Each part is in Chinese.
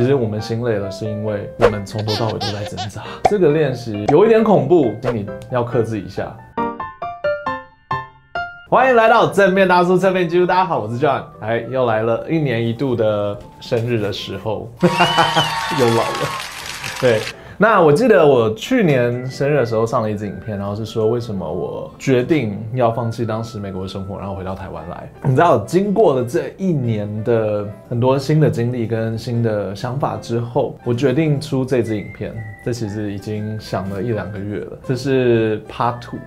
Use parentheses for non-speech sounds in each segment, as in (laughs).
其实我们心累了，是因为我们从头到尾都在挣扎。(laughs) 这个练习有一点恐怖，请你要克制一下。欢迎来到正面大叔侧面记录，大家好，我是 John，哎，又来了一年一度的生日的时候，(laughs) 又老了，对。那我记得我去年生日的时候上了一支影片，然后是说为什么我决定要放弃当时美国的生活，然后回到台湾来。你知道，经过了这一年的很多新的经历跟新的想法之后，我决定出这支影片。这其实已经想了一两个月了，这是 Part Two。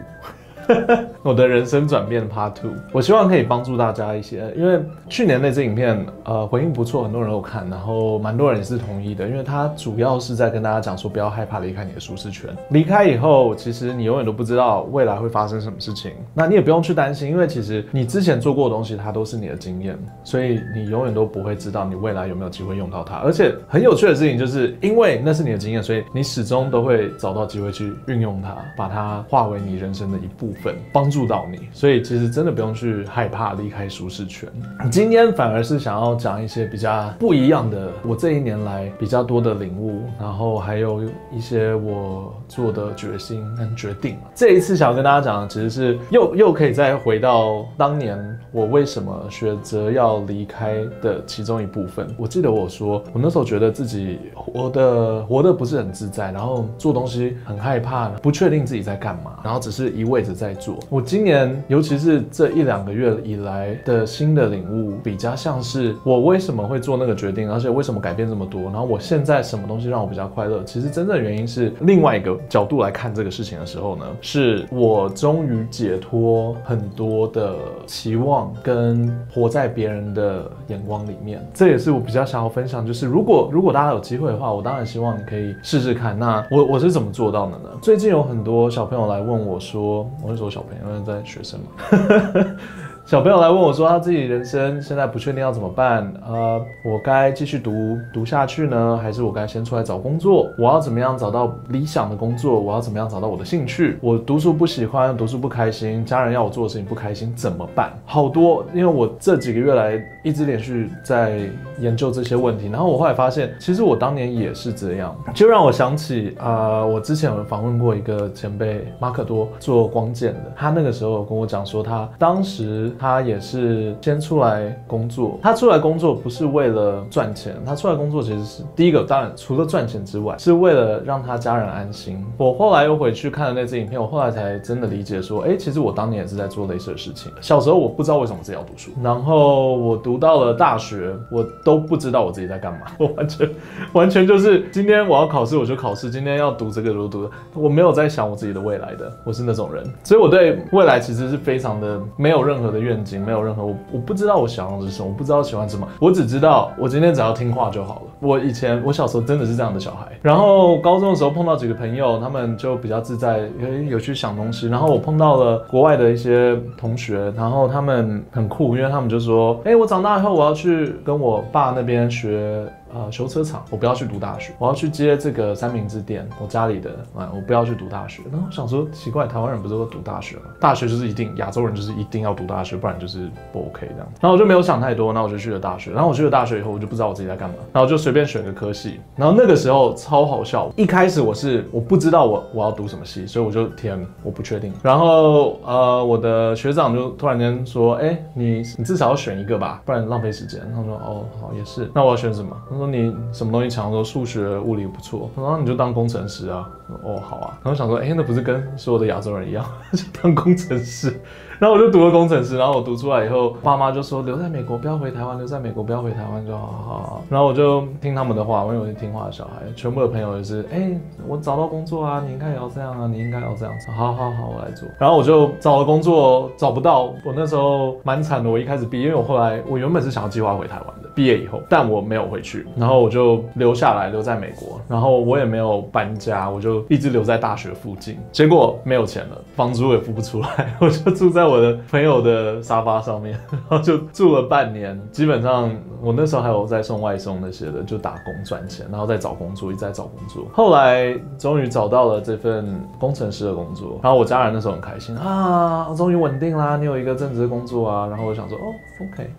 (laughs) 我的人生转变 Part Two，我希望可以帮助大家一些，因为去年那支影片，呃，回应不错，很多人都有看，然后蛮多人也是同意的，因为它主要是在跟大家讲说，不要害怕离开你的舒适圈，离开以后，其实你永远都不知道未来会发生什么事情，那你也不用去担心，因为其实你之前做过的东西，它都是你的经验，所以你永远都不会知道你未来有没有机会用到它，而且很有趣的事情就是，因为那是你的经验，所以你始终都会找到机会去运用它，把它化为你人生的一部。分。帮助到你，所以其实真的不用去害怕离开舒适圈。今天反而是想要讲一些比较不一样的，我这一年来比较多的领悟，然后还有一些我做的决心跟决定。这一次想要跟大家讲的，其实是又又可以再回到当年我为什么选择要离开的其中一部分。我记得我说，我那时候觉得自己活的活的不是很自在，然后做东西很害怕，不确定自己在干嘛，然后只是一味着在做。我今年，尤其是这一两个月以来的新的领悟，比较像是我为什么会做那个决定，而且为什么改变这么多，然后我现在什么东西让我比较快乐？其实真正原因是另外一个角度来看这个事情的时候呢，是我终于解脱很多的期望跟活在别人的眼光里面。这也是我比较想要分享，就是如果如果大家有机会的话，我当然希望你可以试试看。那我我是怎么做到的呢？最近有很多小朋友来问我说，是说小朋友。因为在学生嘛。(laughs) 小朋友来问我说，他自己人生现在不确定要怎么办？呃，我该继续读读下去呢，还是我该先出来找工作？我要怎么样找到理想的工作？我要怎么样找到我的兴趣？我读书不喜欢，读书不开心，家人要我做的事情不开心，怎么办？好多，因为我这几个月来一直连续在研究这些问题，然后我后来发现，其实我当年也是这样，就让我想起啊、我之前有访问过一个前辈马可多做光剑的，他那个时候有跟我讲说，他当时。他也是先出来工作，他出来工作不是为了赚钱，他出来工作其实是第一个，当然除了赚钱之外，是为了让他家人安心。我后来又回去看了那支影片，我后来才真的理解说，哎，其实我当年也是在做类似的事情。小时候我不知道为什么自己要读书，然后我读到了大学，我都不知道我自己在干嘛，我完全完全就是今天我要考试我就考试，今天要读这个就读，我没有在想我自己的未来的，我是那种人，所以我对未来其实是非常的没有任何的。愿景没有任何，我我不知道我想要的是什么，我不知道喜欢什么，我只知道我今天只要听话就好了。我以前我小时候真的是这样的小孩，然后高中的时候碰到几个朋友，他们就比较自在，有有去想东西。然后我碰到了国外的一些同学，然后他们很酷，因为他们就说，哎，我长大以后我要去跟我爸那边学。呃，修车厂，我不要去读大学，我要去接这个三明治店。我家里的啊，我不要去读大学。然后我想说，奇怪，台湾人不是都读大学吗？大学就是一定，亚洲人就是一定要读大学，不然就是不 OK 这样。然后我就没有想太多，那我就去了大学。然后我去了大学以后，我就不知道我自己在干嘛，然后就随便选个科系。然后那个时候超好笑，一开始我是我不知道我我要读什么系，所以我就填我不确定。然后呃，我的学长就突然间说，哎，你你至少要选一个吧，不然浪费时间。他说，哦，好，也是。那我要选什么？他说。说你什么东西强？说数学、物理不错，然后你就当工程师啊。哦，好啊。然后想说，哎，那不是跟所有的亚洲人一样，(laughs) 就当工程师。然后我就读了工程师。然后我读出来以后，爸妈就说留在美国，不要回台湾，留在美国，不要回台湾就好好好。然后我就听他们的话，因为我是听话的小孩。全部的朋友也是，哎，我找到工作啊，你应该也要这样啊，你应该要这样子。好好好，我来做。然后我就找了工作，找不到。我那时候蛮惨的。我一开始毕业，因为我后来我原本是想要计划回台湾。毕业以后，但我没有回去，然后我就留下来，留在美国，然后我也没有搬家，我就一直留在大学附近。结果没有钱了，房租也付不出来，(laughs) 我就住在我的朋友的沙发上面，然后就住了半年。基本上我那时候还有在送外送那些的，就打工赚钱，然后再找工作，一直在找工作。后来终于找到了这份工程师的工作，然后我家人那时候很开心啊，终于稳定啦，你有一个正职的工作啊。然后我想说，哦，OK。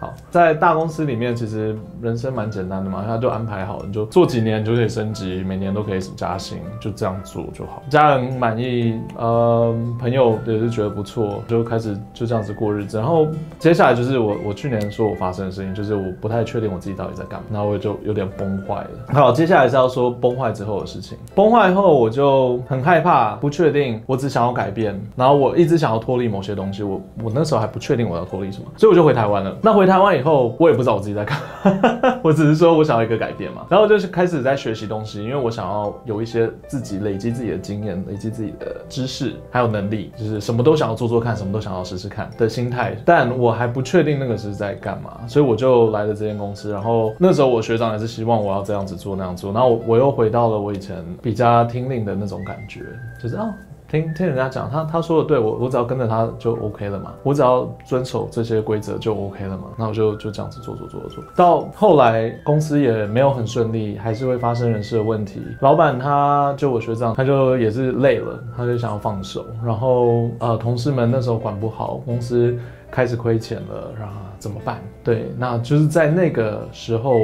好，在大公司里面，其实人生蛮简单的嘛，他就安排好，你就做几年就可以升级，每年都可以加薪，就这样做就好。家人满意，呃，朋友也是觉得不错，就开始就这样子过日子。然后接下来就是我我去年说我发生的事情，就是我不太确定我自己到底在干嘛，然后我就有点崩坏了。好，接下来是要说崩坏之后的事情。崩坏后我就很害怕，不确定，我只想要改变，然后我一直想要脱离某些东西。我我那时候还不确定我要脱离什么，所以我就回台湾了。那回台湾以后，我也不知道我自己在干嘛，(laughs) 我只是说我想要一个改变嘛。然后就是开始在学习东西，因为我想要有一些自己累积自己的经验，累积自己的知识，还有能力，就是什么都想要做做看，什么都想要试试看的心态。但我还不确定那个是在干嘛，所以我就来了这间公司。然后那时候我学长也是希望我要这样子做那样做，然后我我又回到了我以前比较听令的那种感觉，就是啊。听听人家讲，他他说的对，我我只要跟着他就 OK 了嘛，我只要遵守这些规则就 OK 了嘛，那我就就这样子做做做做。到后来公司也没有很顺利，还是会发生人事的问题。老板他就我学长，他就也是累了，他就想要放手。然后呃，同事们那时候管不好，公司开始亏钱了，然后。怎么办？对，那就是在那个时候，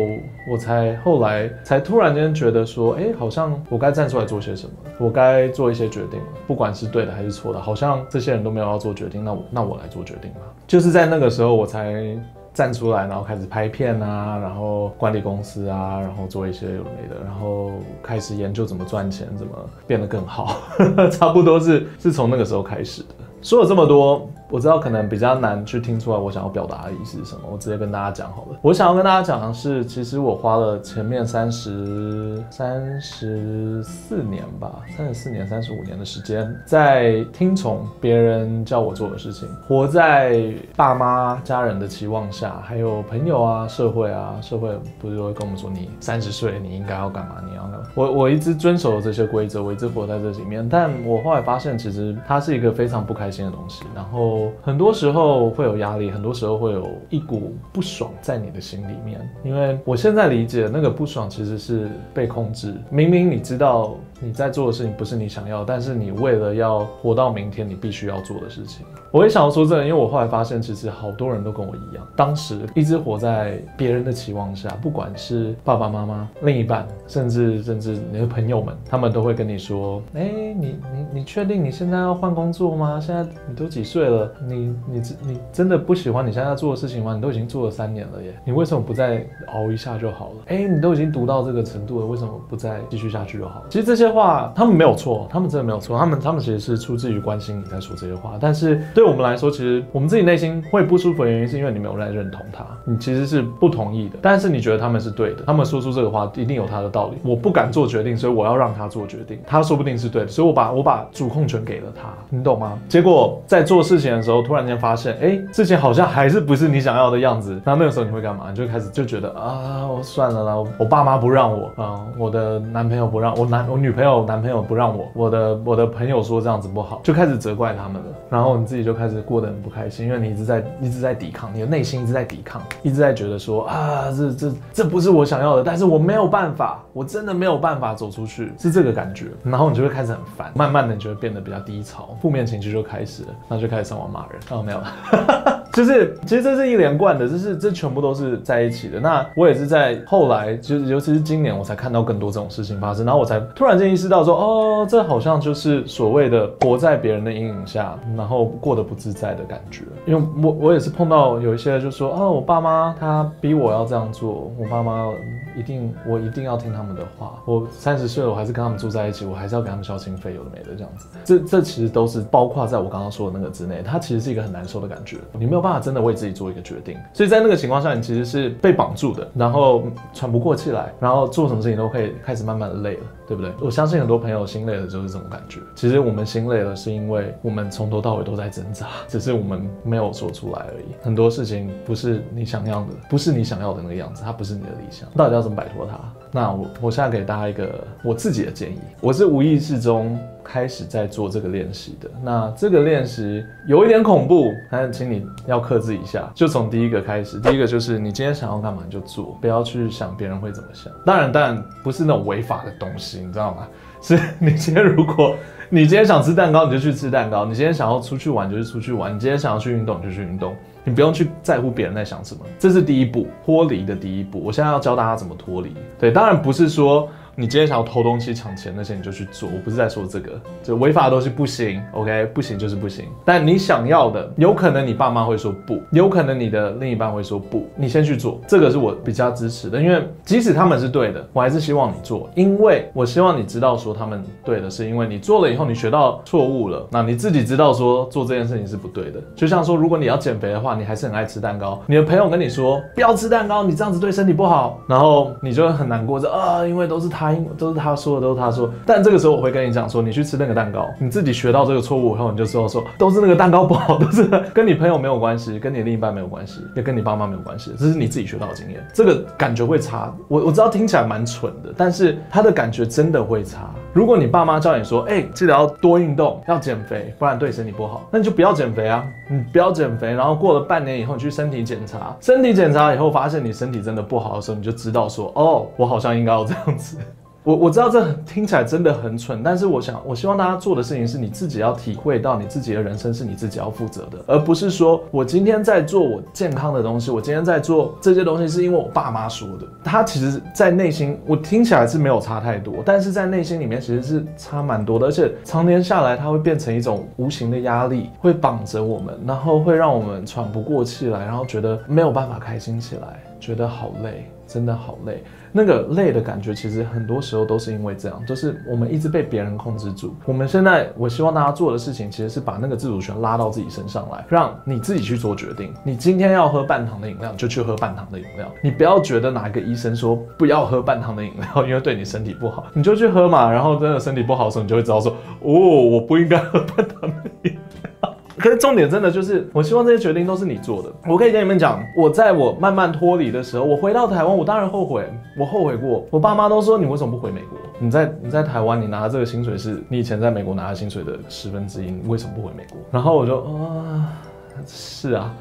我才后来才突然间觉得说，哎，好像我该站出来做些什么，我该做一些决定了，不管是对的还是错的，好像这些人都没有要做决定，那我那我来做决定吧。就是在那个时候，我才站出来，然后开始拍片啊，然后管理公司啊，然后做一些有没的，然后开始研究怎么赚钱，怎么变得更好，(laughs) 差不多是是从那个时候开始的。说了这么多。我知道可能比较难去听出来我想要表达的意思是什么，我直接跟大家讲好了。我想要跟大家讲的是，其实我花了前面三十三十四年吧，三十四年、三十五年的时间，在听从别人叫我做的事情，活在爸妈、家人的期望下，还有朋友啊、社会啊，社会不是都会跟我们说，你三十岁你应该要干嘛？你要干嘛？我我一直遵守这些规则，我一直活在这里面，但我后来发现，其实它是一个非常不开心的东西，然后。很多时候会有压力，很多时候会有一股不爽在你的心里面。因为我现在理解那个不爽其实是被控制。明明你知道你在做的事情不是你想要，但是你为了要活到明天，你必须要做的事情。我也想要说这个，因为我后来发现，其实好多人都跟我一样，当时一直活在别人的期望下，不管是爸爸妈妈、另一半，甚至甚至你的朋友们，他们都会跟你说：“哎，你你你确定你现在要换工作吗？现在你都几岁了？”你你你真的不喜欢你现在做的事情吗？你都已经做了三年了耶，你为什么不再熬一下就好了？哎，你都已经读到这个程度了，为什么不再继续下去就好了？其实这些话他们没有错，他们真的没有错，他们他们其实是出自于关心你在说这些话。但是对我们来说，其实我们自己内心会不舒服的原因，是因为你没有在认同他，你其实是不同意的。但是你觉得他们是对的，他们说出这个话一定有他的道理。我不敢做决定，所以我要让他做决定，他说不定是对的，所以我把我把主控权给了他，你懂吗？结果在做事情的时候，突然间发现，哎，事情好像还是不是你想要的样子。那那个时候你会干嘛？你就开始就觉得啊，我算了啦，我爸妈不让我啊，我的男朋友不让我男我女朋友没有男朋友不让我，我的我的朋友说这样子不好，就开始责怪他们了。然后你自己就开始过得很不开心，因为你一直在一直在抵抗，你的内心一直在抵抗，一直在觉得说啊，这这这不是我想要的，但是我没有办法，我真的没有办法走出去，是这个感觉。然后你就会开始很烦，慢慢的你就会变得比较低潮，负面情绪就开始了，然后就开始上网骂人。哦，没有了。(laughs) 就是，其实这是一连贯的，这是这全部都是在一起的。那我也是在后来，就是尤其是今年，我才看到更多这种事情发生，然后我才突然间意识到说，哦，这好像就是所谓的活在别人的阴影下，然后过得不自在的感觉。因为我我也是碰到有一些就说，哦，我爸妈他逼我要这样做，我爸妈一定我一定要听他们的话。我三十岁了，我还是跟他们住在一起，我还是要给他们交清费，有的没的这样子。这这其实都是包括在我刚刚说的那个之内，它其实是一个很难受的感觉，你没有办法真的为自己做一个决定，所以在那个情况下，你其实是被绑住的，然后喘不过气来，然后做什么事情都可以开始慢慢的累了，对不对？我相信很多朋友心累了就是这种感觉。其实我们心累了，是因为我们从头到尾都在挣扎，只是我们没有说出来而已。很多事情不是你想要的，不是你想要的那个样子，它不是你的理想，到底要怎么摆脱它？那我我现在给大家一个我自己的建议，我是无意识中。开始在做这个练习的，那这个练习有一点恐怖，但请你要克制一下。就从第一个开始，第一个就是你今天想要干嘛就做，不要去想别人会怎么想。当然，当然不是那种违法的东西，你知道吗？(laughs) 是你今天如果你今天想吃蛋糕，你就去吃蛋糕；你今天想要出去玩，就去出去玩；你今天想要去运动，就去运动。你不用去在乎别人在想什么，这是第一步，脱离的第一步。我现在要教大家怎么脱离。对，当然不是说。你今天想要偷东西、抢钱那些，你就去做。我不是在说这个，就违法的东西不行，OK，不行就是不行。但你想要的，有可能你爸妈会说不，有可能你的另一半会说不，你先去做。这个是我比较支持的，因为即使他们是对的，我还是希望你做，因为我希望你知道说他们对的，是因为你做了以后你学到错误了，那你自己知道说做这件事情是不对的。就像说，如果你要减肥的话，你还是很爱吃蛋糕，你的朋友跟你说不要吃蛋糕，你这样子对身体不好，然后你就会很难过，说啊，因为都是他。都是他说的，都是他说。但这个时候我会跟你讲说，你去吃那个蛋糕，你自己学到这个错误以后，你就知道说，都是那个蛋糕不好，都是跟你朋友没有关系，跟你另一半没有关系，也跟你爸妈没有关系，这是你自己学到的经验。这个感觉会差，我我知道听起来蛮蠢的，但是他的感觉真的会差。如果你爸妈叫你说，哎，记得要多运动，要减肥，不然对身体不好，那你就不要减肥啊，你不要减肥。然后过了半年以后，你去身体检查，身体检查以后发现你身体真的不好的时候，你就知道说，哦，我好像应该要这样子。我我知道这听起来真的很蠢，但是我想，我希望大家做的事情是你自己要体会到你自己的人生是你自己要负责的，而不是说我今天在做我健康的东西，我今天在做这些东西是因为我爸妈说的。他其实，在内心我听起来是没有差太多，但是在内心里面其实是差蛮多的，而且常年下来，它会变成一种无形的压力，会绑着我们，然后会让我们喘不过气来，然后觉得没有办法开心起来，觉得好累，真的好累。那个累的感觉，其实很多时候都是因为这样，就是我们一直被别人控制住。我们现在，我希望大家做的事情，其实是把那个自主权拉到自己身上来，让你自己去做决定。你今天要喝半糖的饮料，就去喝半糖的饮料。你不要觉得哪一个医生说不要喝半糖的饮料，因为对你身体不好，你就去喝嘛。然后真的身体不好的时候，你就会知道说，哦，我不应该喝半糖。可是重点真的就是，我希望这些决定都是你做的。我可以跟你们讲，我在我慢慢脱离的时候，我回到台湾，我当然后悔，我后悔过。我爸妈都说，你为什么不回美国？你在你在台湾，你拿的这个薪水是你以前在美国拿的薪水的十分之一，你为什么不回美国？然后我就啊，是啊。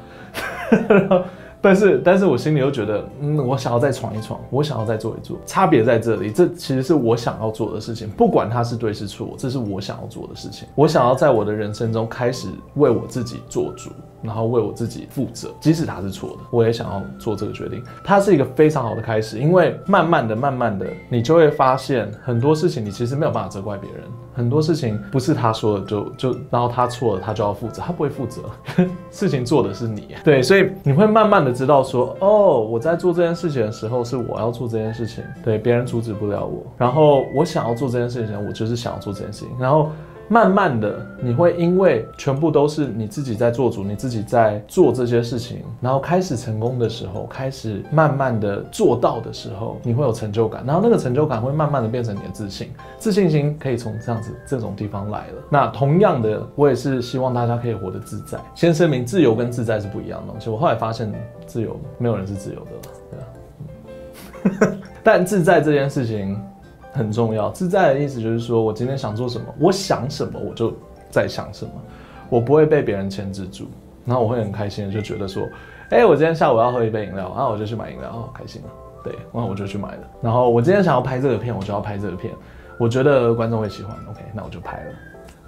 (laughs) 但是，但是我心里又觉得，嗯，我想要再闯一闯，我想要再做一做。差别在这里，这其实是我想要做的事情，不管它是对是错，这是我想要做的事情。我想要在我的人生中开始为我自己做主。然后为我自己负责，即使它是错的，我也想要做这个决定。它是一个非常好的开始，因为慢慢的、慢慢的，你就会发现很多事情你其实没有办法责怪别人，很多事情不是他说的就就，然后他错了，他就要负责，他不会负责，(laughs) 事情做的是你。对，所以你会慢慢的知道说，哦，我在做这件事情的时候是我要做这件事情，对，别人阻止不了我。然后我想要做这件事情，我就是想要做这件事情，然后。慢慢的，你会因为全部都是你自己在做主，你自己在做这些事情，然后开始成功的时候，开始慢慢的做到的时候，你会有成就感，然后那个成就感会慢慢的变成你的自信，自信心可以从这样子这种地方来了。那同样的，我也是希望大家可以活得自在。先声明，自由跟自在是不一样的东西。我后来发现，自由没有人是自由的，对啊。但自在这件事情。很重要，自在的意思就是说，我今天想做什么，我想什么，我就在想什么，我不会被别人牵制住，然后我会很开心的就觉得说，哎、我今天下午要喝一杯饮料，然后我就去买饮料，哦，开心了，对，然后我就去买了，然后我今天想要拍这个片，我就要拍这个片，我觉得观众会喜欢，OK，那我就拍了，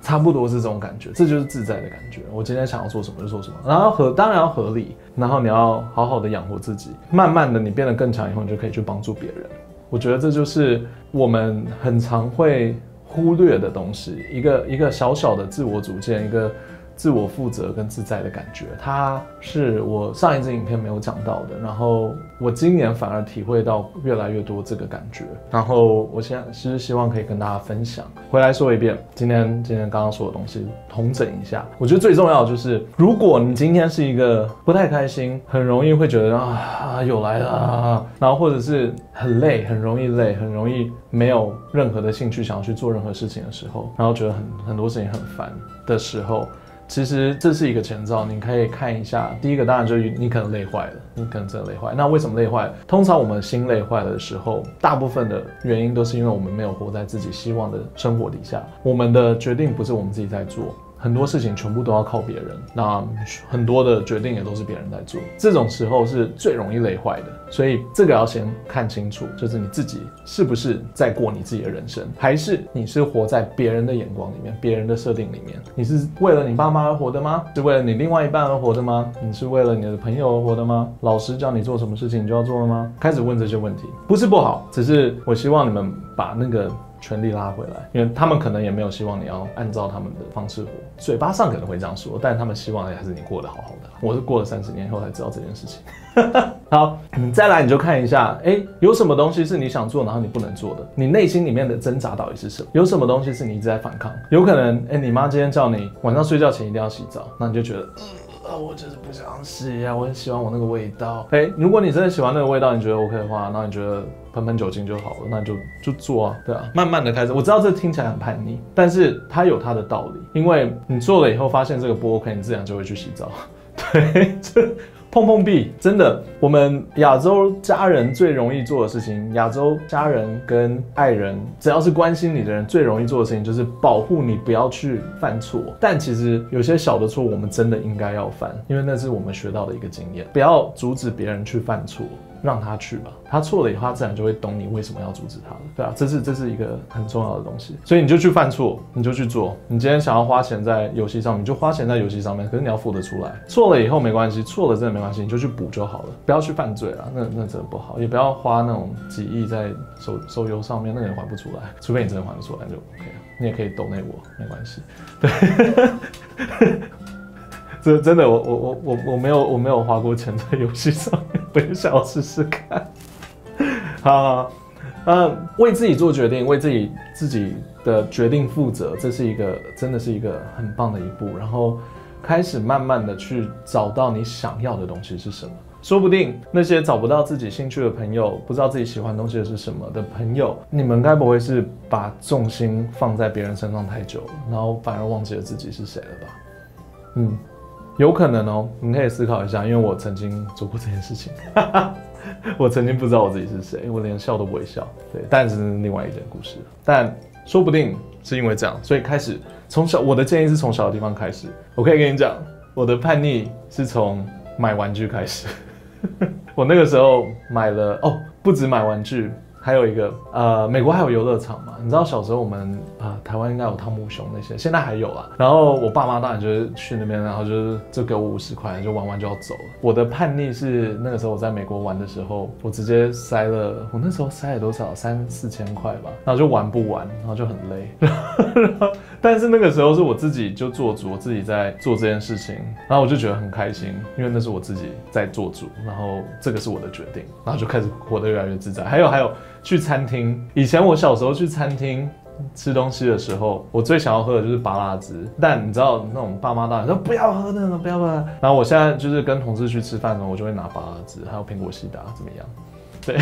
差不多是这种感觉，这就是自在的感觉。我今天想要做什么就做什么，然后合当然要合理，然后你要好好的养活自己，慢慢的你变得更强以后，你就可以去帮助别人。我觉得这就是我们很常会忽略的东西，一个一个小小的自我主见，一个。自我负责跟自在的感觉，它是我上一支影片没有讲到的。然后我今年反而体会到越来越多这个感觉。然后我现在其实希望可以跟大家分享。回来说一遍，今天今天刚刚说的东西统整一下。我觉得最重要的就是，如果你今天是一个不太开心，很容易会觉得啊又来了，然后或者是很累，很容易累，很容易没有任何的兴趣想要去做任何事情的时候，然后觉得很很多事情很烦的时候。其实这是一个前兆，你可以看一下。第一个当然就是你可能累坏了，你可能真的累坏。那为什么累坏？通常我们心累坏了的时候，大部分的原因都是因为我们没有活在自己希望的生活底下。我们的决定不是我们自己在做。很多事情全部都要靠别人，那很多的决定也都是别人在做，这种时候是最容易累坏的。所以这个要先看清楚，就是你自己是不是在过你自己的人生，还是你是活在别人的眼光里面、别人的设定里面？你是为了你爸妈而活的吗？是为了你另外一半而活的吗？你是为了你的朋友而活的吗？老师叫你做什么事情你就要做了吗？开始问这些问题，不是不好，只是我希望你们把那个。权力拉回来，因为他们可能也没有希望你要按照他们的方式活，嘴巴上可能会这样说，但他们希望的还是你过得好好的。我是过了三十年后才知道这件事情。(laughs) 好，再来你就看一下，哎，有什么东西是你想做，然后你不能做的？你内心里面的挣扎到底是什么？有什么东西是你一直在反抗？有可能，哎，你妈今天叫你晚上睡觉前一定要洗澡，那你就觉得，啊，我就是不想洗呀，我很喜欢我那个味道。哎，如果你真的喜欢那个味道，你觉得 OK 的话，那你觉得？喷喷酒精就好了，那你就就做啊，对啊，慢慢的开始。我知道这听起来很叛逆，但是它有它的道理，因为你做了以后发现这个不 OK，你自然就会去洗澡。(laughs) 对，这碰碰壁，真的，我们亚洲家人最容易做的事情，亚洲家人跟爱人，只要是关心你的人，最容易做的事情就是保护你不要去犯错。但其实有些小的错，我们真的应该要犯，因为那是我们学到的一个经验，不要阻止别人去犯错。让他去吧，他错了以后，他自然就会懂你为什么要阻止他了，对啊，这是这是一个很重要的东西，所以你就去犯错，你就去做。你今天想要花钱在游戏上面，你就花钱在游戏上面，可是你要付得出来。错了以后没关系，错了真的没关系，你就去补就好了，不要去犯罪了，那那真的不好，也不要花那种几亿在手手游上面，那个也还不出来，除非你真的还得出来就 OK 了，你也可以抖内我，没关系，对。这真的，我我我我我没有我没有花过钱在游戏上面，(laughs) 我也想要试试看。好，嗯，为自己做决定，为自己自己的决定负责，这是一个真的是一个很棒的一步。然后开始慢慢的去找到你想要的东西是什么。说不定那些找不到自己兴趣的朋友，不知道自己喜欢东西的是什么的朋友，你们该不会是把重心放在别人身上太久，然后反而忘记了自己是谁了吧？嗯。有可能哦，你可以思考一下，因为我曾经做过这件事情，(laughs) 我曾经不知道我自己是谁，我连笑都不会笑，对，但是另外一件故事，但说不定是因为这样，所以开始从小，我的建议是从小的地方开始。我可以跟你讲，我的叛逆是从买玩具开始，(laughs) 我那个时候买了哦，不止买玩具。还有一个，呃，美国还有游乐场嘛？你知道小时候我们啊、台湾应该有汤姆熊那些，现在还有啊。然后我爸妈当然就是去那边，然后就是就给我五十块，就玩完就要走了。我的叛逆是那个时候我在美国玩的时候，我直接塞了，我那时候塞了多少？三四千块吧，然后就玩不完，然后就很累。然后，但是那个时候是我自己就做主，我自己在做这件事情，然后我就觉得很开心，因为那是我自己在做主，然后这个是我的决定，然后就开始活得越来越自在。还有还有。去餐厅，以前我小时候去餐厅吃东西的时候，我最想要喝的就是芭乐汁。但你知道那种爸妈当然说不要喝那种，不要喝。然后我现在就是跟同事去吃饭的时候，我就会拿芭乐汁，还有苹果西打，怎么样？对，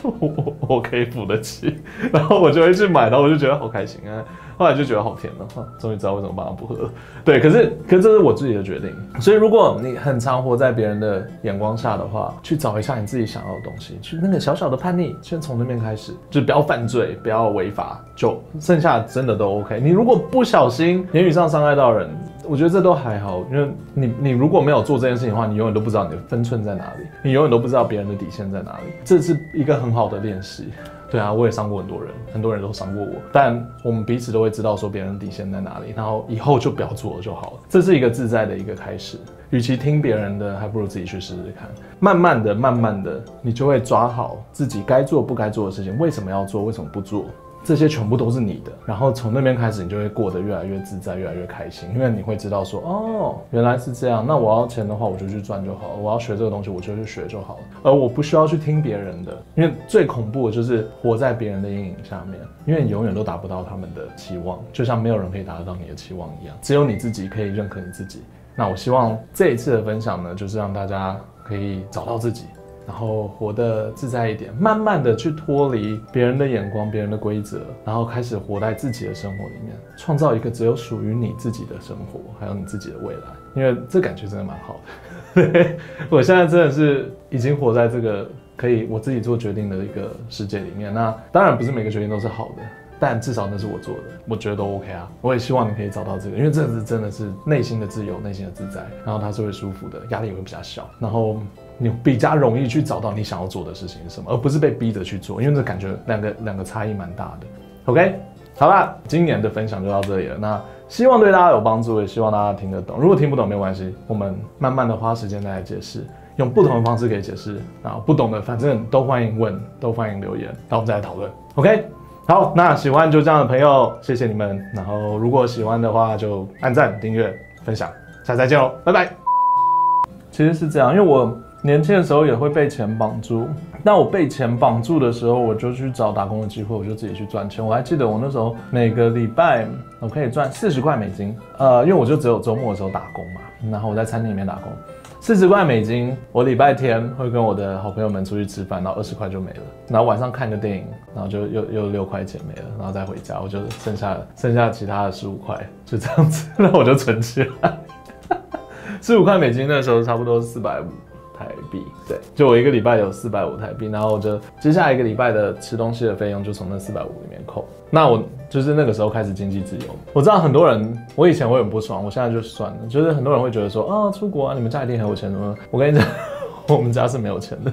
(laughs) 我我可以付得起，然后我就会去买，然后我就觉得好开心啊。后来就觉得好甜了，终于知道为什么爸妈不喝了。对，可是可是这是我自己的决定。所以如果你很常活在别人的眼光下的话，去找一下你自己想要的东西，去那个小小的叛逆，先从那边开始，就不要犯罪，不要违法，就剩下真的都 OK。你如果不小心言语上伤害到人，我觉得这都还好，因为你你如果没有做这件事情的话，你永远都不知道你的分寸在哪里，你永远都不知道别人的底线在哪里。这是一个很好的练习。对啊，我也伤过很多人，很多人都伤过我，但我们彼此都会知道说别人的底线在哪里，然后以后就不要做了就好了。这是一个自在的一个开始。与其听别人的，还不如自己去试试看。慢慢的，慢慢的，你就会抓好自己该做不该做的事情，为什么要做，为什么不做。这些全部都是你的，然后从那边开始，你就会过得越来越自在，越来越开心，因为你会知道说，哦，原来是这样。那我要钱的话，我就去赚就好了；我要学这个东西，我就去学就好了。而我不需要去听别人的，因为最恐怖的就是活在别人的阴影下面，因为你永远都达不到他们的期望，就像没有人可以达得到你的期望一样，只有你自己可以认可你自己。那我希望这一次的分享呢，就是让大家可以找到自己。然后活得自在一点，慢慢的去脱离别人的眼光、别人的规则，然后开始活在自己的生活里面，创造一个只有属于你自己的生活，还有你自己的未来。因为这感觉真的蛮好的。(laughs) 我现在真的是已经活在这个可以我自己做决定的一个世界里面。那当然不是每个决定都是好的。但至少那是我做的，我觉得都 OK 啊。我也希望你可以找到这个，因为这是真的是内心的自由，内心的自在，然后它是会舒服的，压力也会比较小，然后你比较容易去找到你想要做的事情是什么，而不是被逼着去做，因为这感觉两个两个差异蛮大的。OK，好啦，今年的分享就到这里了。那希望对大家有帮助，也希望大家听得懂。如果听不懂没有关系，我们慢慢的花时间再来解释，用不同的方式可以解释。然后不懂的反正都欢迎问，都欢迎留言，然后我们再来讨论。OK。好，那喜欢就这样的朋友，谢谢你们。然后如果喜欢的话，就按赞、订阅、分享，下次再见喽，拜拜。其实是这样，因为我年轻的时候也会被钱绑住。那我被钱绑住的时候，我就去找打工的机会，我就自己去赚钱。我还记得我那时候每个礼拜我可以赚四十块美金，呃，因为我就只有周末的时候打工嘛，然后我在餐厅里面打工。四十块美金，我礼拜天会跟我的好朋友们出去吃饭，然后二十块就没了。然后晚上看个电影，然后就又又六块钱没了，然后再回家，我就剩下剩下其他的十五块，就这样子，那我就存起来。(laughs) 十五块美金那时候差不多四百五。台币，对，就我一个礼拜有四百五台币，然后我就接下来一个礼拜的吃东西的费用就从那四百五里面扣。那我就是那个时候开始经济自由。我知道很多人，我以前会很不爽，我现在就算了。就是很多人会觉得说，啊，出国啊，你们家一定很有钱什么？我跟你讲，(laughs) 我们家是没有钱的。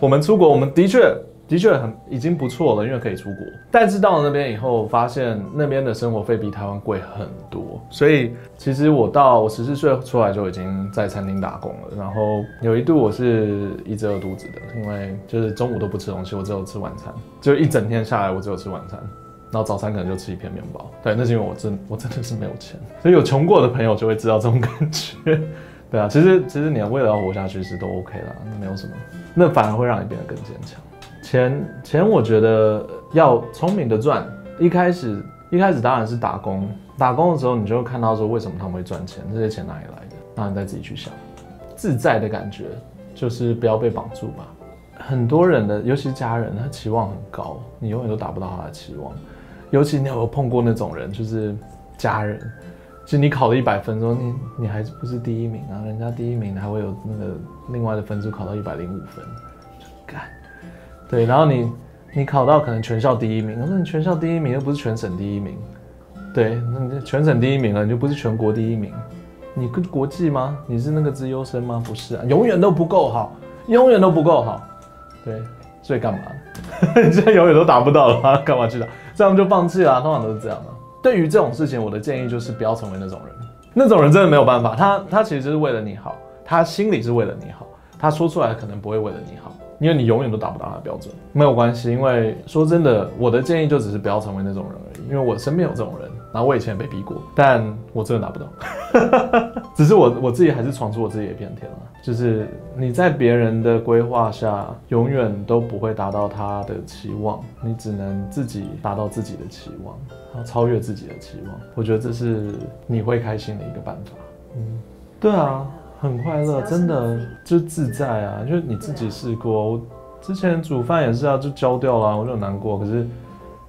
我们出国，我们的确。的确很已经不错了，因为可以出国。但是到了那边以后，发现那边的生活费比台湾贵很多。所以其实我到我十四岁出来就已经在餐厅打工了。然后有一度我是一直饿肚子的，因为就是中午都不吃东西，我只有吃晚餐。就一整天下来，我只有吃晚餐，然后早餐可能就吃一片面包。对，那是因为我真我真的是没有钱。所以有穷过的朋友就会知道这种感觉。对啊，其实其实你为了要活下去是都 OK 啦，那没有什么，那反而会让你变得更坚强。钱钱，我觉得要聪明的赚。一开始一开始当然是打工，打工的时候你就会看到说为什么他们会赚钱，这些钱哪里来的？那你再自己去想。自在的感觉就是不要被绑住吧。很多人的，尤其家人，他期望很高，你永远都达不到他的期望。尤其你有没有碰过那种人，就是家人，其实你考了一百分，说你你还是不是第一名啊？人家第一名还会有那个另外的分数考到一百零五分，对，然后你你考到可能全校第一名，我说你全校第一名又不是全省第一名，对，那你全省第一名了，你就不是全国第一名，你跟国际吗？你是那个资优生吗？不是啊，永远都不够好，永远都不够好，对，所以干嘛？你 (laughs) 现在永远都达不到了？(laughs) 干嘛去打？这样就放弃了啊，通常都是这样的。对于这种事情，我的建议就是不要成为那种人，那种人真的没有办法，他他其实是为了你好，他心里是为了你好，他说出来可能不会为了你好。因为你永远都达不到他的标准，没有关系。因为说真的，我的建议就只是不要成为那种人而已。因为我身边有这种人，然后我以前也被逼过，但我真的达不到。(laughs) 只是我我自己还是闯出我自己的一片天了。就是你在别人的规划下，永远都不会达到他的期望，你只能自己达到自己的期望，然后超越自己的期望。我觉得这是你会开心的一个办法。嗯，对啊。很快乐，真的就自在啊！就是你自己试过，我之前煮饭也是啊，就焦掉了，我就很难过。可是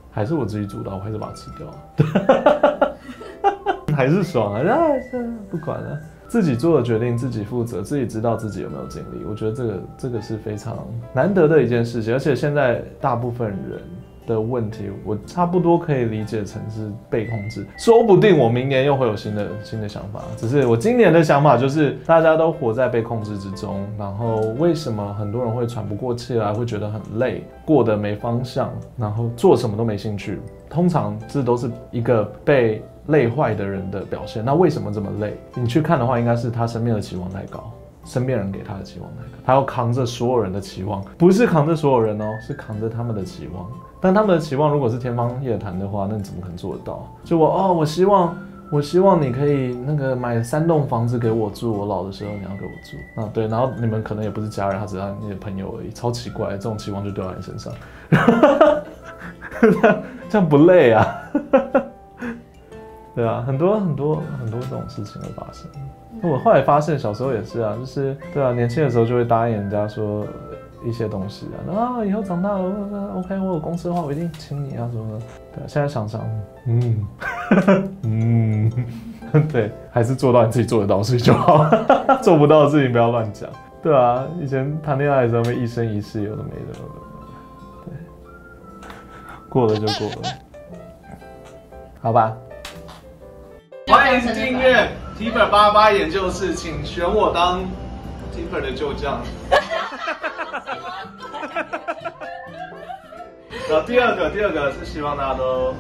还是我自己煮的，我还是把它吃掉，(laughs) 还是爽啊！不管了，自己做的决定，自己负责，自己知道自己有没有尽力。我觉得这个这个是非常难得的一件事情，而且现在大部分人。的问题，我差不多可以理解成是被控制，说不定我明年又会有新的新的想法。只是我今年的想法就是，大家都活在被控制之中，然后为什么很多人会喘不过气来，会觉得很累，过得没方向，然后做什么都没兴趣？通常这都是一个被累坏的人的表现。那为什么这么累？你去看的话，应该是他身边的期望太高，身边人给他的期望太高，他要扛着所有人的期望，不是扛着所有人哦，是扛着他们的期望。但他们的期望如果是天方夜谭的话，那你怎么可能做得到？就我哦，我希望，我希望你可以那个买三栋房子给我住，我老的时候你要给我住啊，对，然后你们可能也不是家人，他只是你的朋友而已，超奇怪，这种期望就丢在你身上，(laughs) 这样不累啊？对啊，很多很多很多这种事情会发生。我后来发现小时候也是啊，就是对啊，年轻的时候就会答应人家说。一些东西啊，啊，以后长大了，OK，我有公司的话，我一定请你啊，什么的。对，现在想想，嗯，(laughs) 嗯，(laughs) 对，还是做到你自己做得到的事情就好，(laughs) 做不到的事情不要乱讲。对啊，以前谈恋爱的时候，一生一世，有的没的。对，过了就过了。好吧。欢迎订阅 Tipper 八八研究室，请选我当 Tipper 的旧将。(laughs) 然后第二个，第二个是希望大家都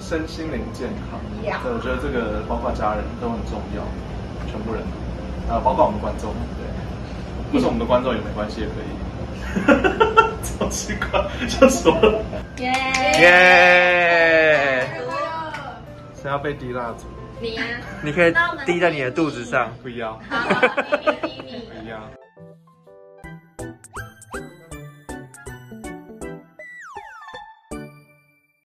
身心灵健康。对，我觉得这个包括家人都很重要，全部人，啊，包括我们观众，对，不是我们的观众也没关系，也可以。(laughs) 超奇怪，叫什么？耶耶！谁要被滴蜡烛？你呀、啊。你可以滴在你的肚子上。不要。好，滴滴滴。不要。